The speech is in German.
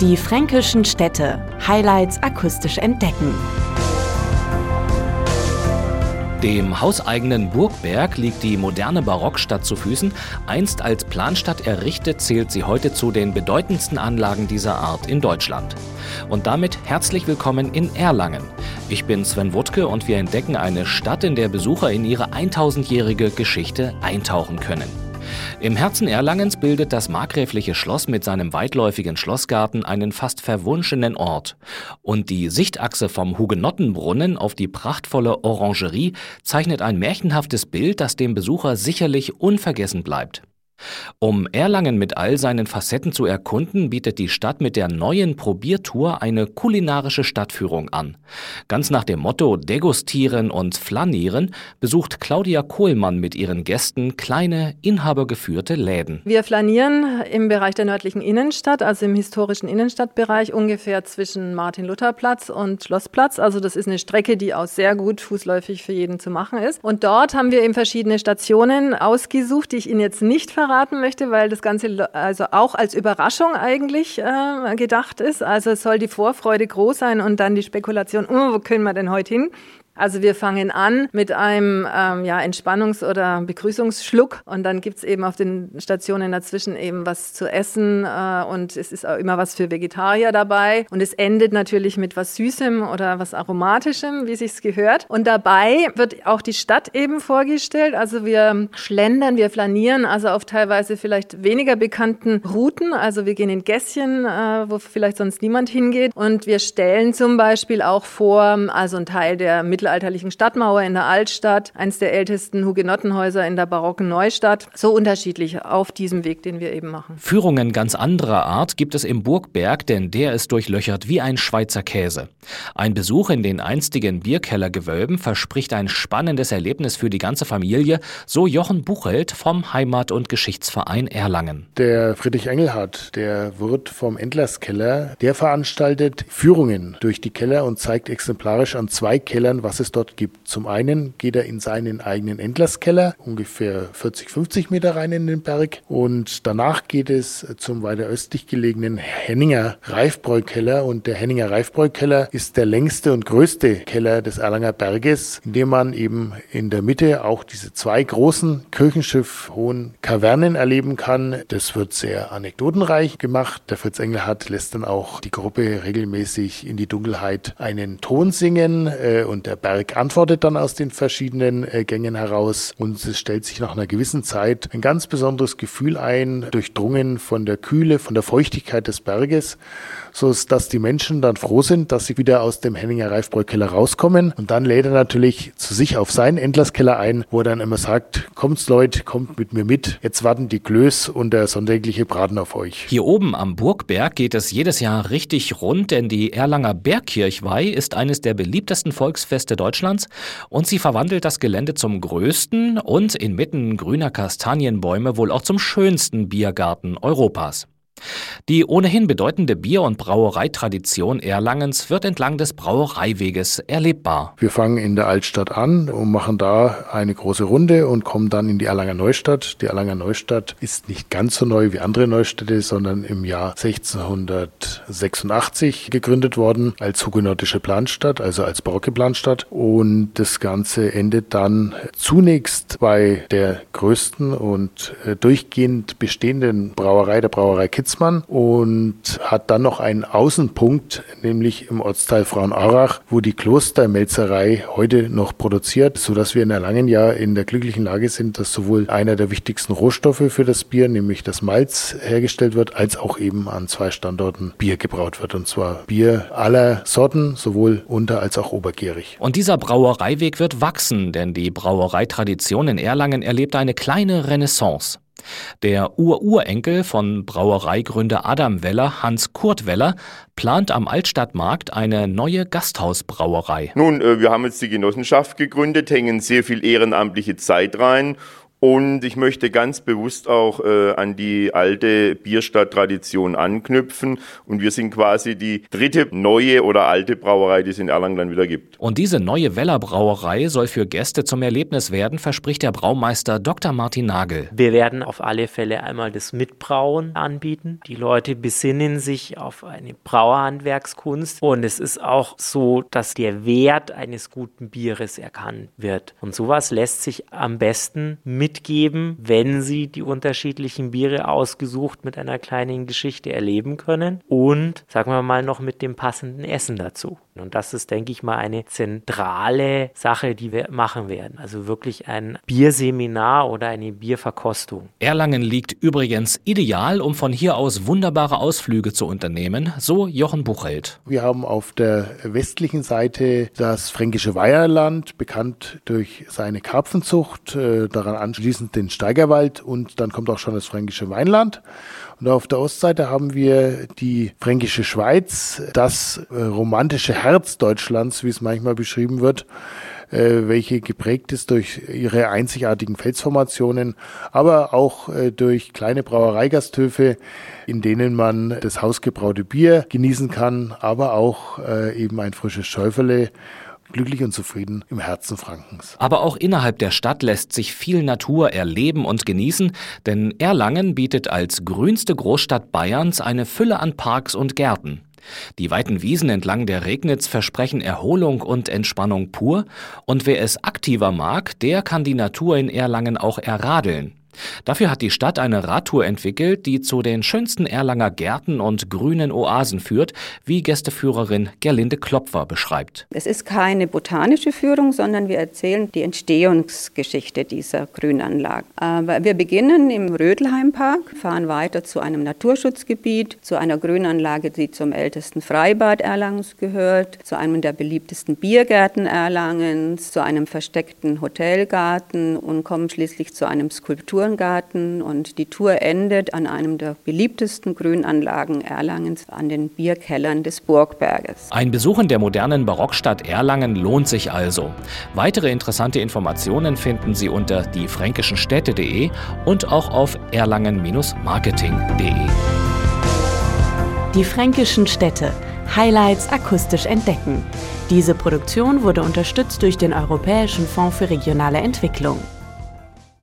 Die fränkischen Städte. Highlights akustisch entdecken. Dem hauseigenen Burgberg liegt die moderne Barockstadt zu Füßen. Einst als Planstadt errichtet, zählt sie heute zu den bedeutendsten Anlagen dieser Art in Deutschland. Und damit herzlich willkommen in Erlangen. Ich bin Sven Wuttke und wir entdecken eine Stadt, in der Besucher in ihre 1000-jährige Geschichte eintauchen können. Im Herzen Erlangens bildet das markgräfliche Schloss mit seinem weitläufigen Schlossgarten einen fast verwunschenen Ort. Und die Sichtachse vom Hugenottenbrunnen auf die prachtvolle Orangerie zeichnet ein märchenhaftes Bild, das dem Besucher sicherlich unvergessen bleibt. Um Erlangen mit all seinen Facetten zu erkunden, bietet die Stadt mit der neuen Probiertour eine kulinarische Stadtführung an. Ganz nach dem Motto Degustieren und Flanieren besucht Claudia Kohlmann mit ihren Gästen kleine, inhabergeführte Läden. Wir flanieren im Bereich der nördlichen Innenstadt, also im historischen Innenstadtbereich, ungefähr zwischen Martin-Luther-Platz und Schlossplatz. Also das ist eine Strecke, die auch sehr gut fußläufig für jeden zu machen ist. Und dort haben wir eben verschiedene Stationen ausgesucht, die ich Ihnen jetzt nicht verrate verraten möchte, weil das Ganze also auch als Überraschung eigentlich äh, gedacht ist. Also soll die Vorfreude groß sein und dann die Spekulation, oh, wo können wir denn heute hin? Also wir fangen an mit einem ähm, ja, Entspannungs- oder Begrüßungsschluck und dann gibt's eben auf den Stationen dazwischen eben was zu essen äh, und es ist auch immer was für Vegetarier dabei und es endet natürlich mit was Süßem oder was Aromatischem, wie sich's gehört. Und dabei wird auch die Stadt eben vorgestellt. Also wir schlendern, wir flanieren, also auf teilweise vielleicht weniger bekannten Routen. Also wir gehen in Gässchen, äh, wo vielleicht sonst niemand hingeht und wir stellen zum Beispiel auch vor, also ein Teil der Mittel mittelalterlichen Stadtmauer in der Altstadt, eines der ältesten Hugenottenhäuser in der barocken Neustadt. So unterschiedlich auf diesem Weg, den wir eben machen. Führungen ganz anderer Art gibt es im Burgberg, denn der ist durchlöchert wie ein Schweizer Käse. Ein Besuch in den einstigen Bierkellergewölben verspricht ein spannendes Erlebnis für die ganze Familie, so Jochen Buchelt vom Heimat- und Geschichtsverein Erlangen. Der Friedrich Engelhardt, der Wirt vom Endlerskeller, der veranstaltet Führungen durch die Keller und zeigt exemplarisch an zwei Kellern, was es dort gibt. Zum einen geht er in seinen eigenen Endlerskeller, ungefähr 40, 50 Meter rein in den Berg. Und danach geht es zum weiter östlich gelegenen Henninger Reifbräukeller. Und der Henninger Reifbräukeller ist der längste und größte Keller des Erlanger Berges, in dem man eben in der Mitte auch diese zwei großen Kirchenschiff hohen Kavernen erleben kann. Das wird sehr anekdotenreich gemacht. Der Fritz Engelhardt lässt dann auch die Gruppe regelmäßig in die Dunkelheit einen Ton singen äh, und der Berg antwortet dann aus den verschiedenen äh, Gängen heraus und es stellt sich nach einer gewissen Zeit ein ganz besonderes Gefühl ein, durchdrungen von der Kühle, von der Feuchtigkeit des Berges, so dass die Menschen dann froh sind, dass sie wieder aus dem Henninger Reifbräukeller rauskommen und dann lädt er natürlich zu sich auf seinen Endlerskeller ein, wo er dann immer sagt, kommt's Leute, kommt mit mir mit, jetzt warten die Klöß und der sonntägliche Braten auf euch. Hier oben am Burgberg geht es jedes Jahr richtig rund, denn die Erlanger Bergkirchweih ist eines der beliebtesten Volksfeste Deutschlands und sie verwandelt das Gelände zum größten und inmitten grüner Kastanienbäume wohl auch zum schönsten Biergarten Europas. Die ohnehin bedeutende Bier- und Brauereitradition Erlangens wird entlang des Brauereiweges erlebbar. Wir fangen in der Altstadt an und machen da eine große Runde und kommen dann in die Erlanger Neustadt. Die Erlanger Neustadt ist nicht ganz so neu wie andere Neustädte, sondern im Jahr 1686 gegründet worden als hugenottische Planstadt, also als barocke Planstadt. Und das Ganze endet dann zunächst bei der größten und äh, durchgehend bestehenden Brauerei, der Brauerei Kitz Kitzmann und hat dann noch einen Außenpunkt, nämlich im Ortsteil Frauenarach, wo die Klostermelzerei heute noch produziert, sodass wir in Erlangen ja in der glücklichen Lage sind, dass sowohl einer der wichtigsten Rohstoffe für das Bier, nämlich das Malz, hergestellt wird, als auch eben an zwei Standorten Bier gebraut wird. Und zwar Bier aller Sorten, sowohl unter- als auch obergärig. Und dieser Brauereiweg wird wachsen, denn die Brauereitradition in Erlangen erlebt eine kleine Renaissance. Der Ururenkel von Brauereigründer Adam Weller, Hans Kurt Weller, plant am Altstadtmarkt eine neue Gasthausbrauerei. Nun, äh, wir haben jetzt die Genossenschaft gegründet, hängen sehr viel ehrenamtliche Zeit rein Und ich möchte ganz bewusst auch äh, an die alte Bierstadt-Tradition anknüpfen. Und wir sind quasi die dritte neue oder alte Brauerei, die es in Erlangen dann wieder gibt. Und diese neue Weller Brauerei soll für Gäste zum Erlebnis werden, verspricht der Braumeister Dr. Martin Nagel. Wir werden auf alle Fälle einmal das Mitbrauen anbieten. Die Leute besinnen sich auf eine Brauerhandwerkskunst. Und es ist auch so, dass der Wert eines guten Bieres erkannt wird. Und sowas lässt sich am besten mit mitgeben, wenn sie die unterschiedlichen Biere ausgesucht mit einer kleinen Geschichte erleben können und, sagen wir mal, noch mit dem passenden Essen dazu. Und das ist, denke ich mal, eine zentrale Sache, die wir machen werden. Also wirklich ein Bierseminar oder eine Bierverkostung. Erlangen liegt übrigens ideal, um von hier aus wunderbare Ausflüge zu unternehmen, so Jochen Buchheld. Wir haben auf der westlichen Seite das fränkische Weiherland, bekannt durch seine Karpfenzucht, äh, daran anschließend den Steigerwald und dann kommt auch schon das fränkische Weinland. Und auf der Ostseite haben wir die fränkische Schweiz, das äh, romantische Herz Deutschlands, wie es manchmal beschrieben wird, äh, welche geprägt ist durch ihre einzigartigen Felsformationen, aber auch äh, durch kleine Brauereigasthöfe, in denen man das hausgebraute Bier genießen kann, aber auch eben ein frisches Schäuferle glücklich und zufrieden im Herzen Frankens. Aber auch innerhalb der Stadt lässt sich viel Natur erleben und genießen, denn Erlangen bietet als grünste Großstadt Bayerns eine Fülle an Parks und Gärten. Die weiten Wiesen entlang der Regnitz versprechen Erholung und Entspannung pur, und wer es aktiver mag, der kann die Natur in Erlangen auch erradeln. Dafür hat die Stadt eine Radtour entwickelt, die zu den schönsten Erlanger Gärten und grünen Oasen führt, wie Gästeführerin Gerlinde Klopfer beschreibt. Es ist keine botanische Führung, sondern wir erzählen die Entstehungsgeschichte dieser Grünanlage. wir beginnen im Rödelheimpark, fahren weiter zu einem Naturschutzgebiet, zu einer Grünanlage, die zum ältesten Freibad Erlangens gehört, zu einem der beliebtesten Biergärten Erlangens, zu einem versteckten Hotelgarten und kommen schließlich zu einem Skulptur Turngarten und die Tour endet an einem der beliebtesten Grünanlagen Erlangens, an den Bierkellern des Burgberges. Ein Besuch in der modernen Barockstadt Erlangen lohnt sich also. Weitere interessante Informationen finden Sie unter diefränkischenstädte.de und auch auf erlangen-marketing.de. Die fränkischen Städte. Highlights akustisch entdecken. Diese Produktion wurde unterstützt durch den Europäischen Fonds für regionale Entwicklung.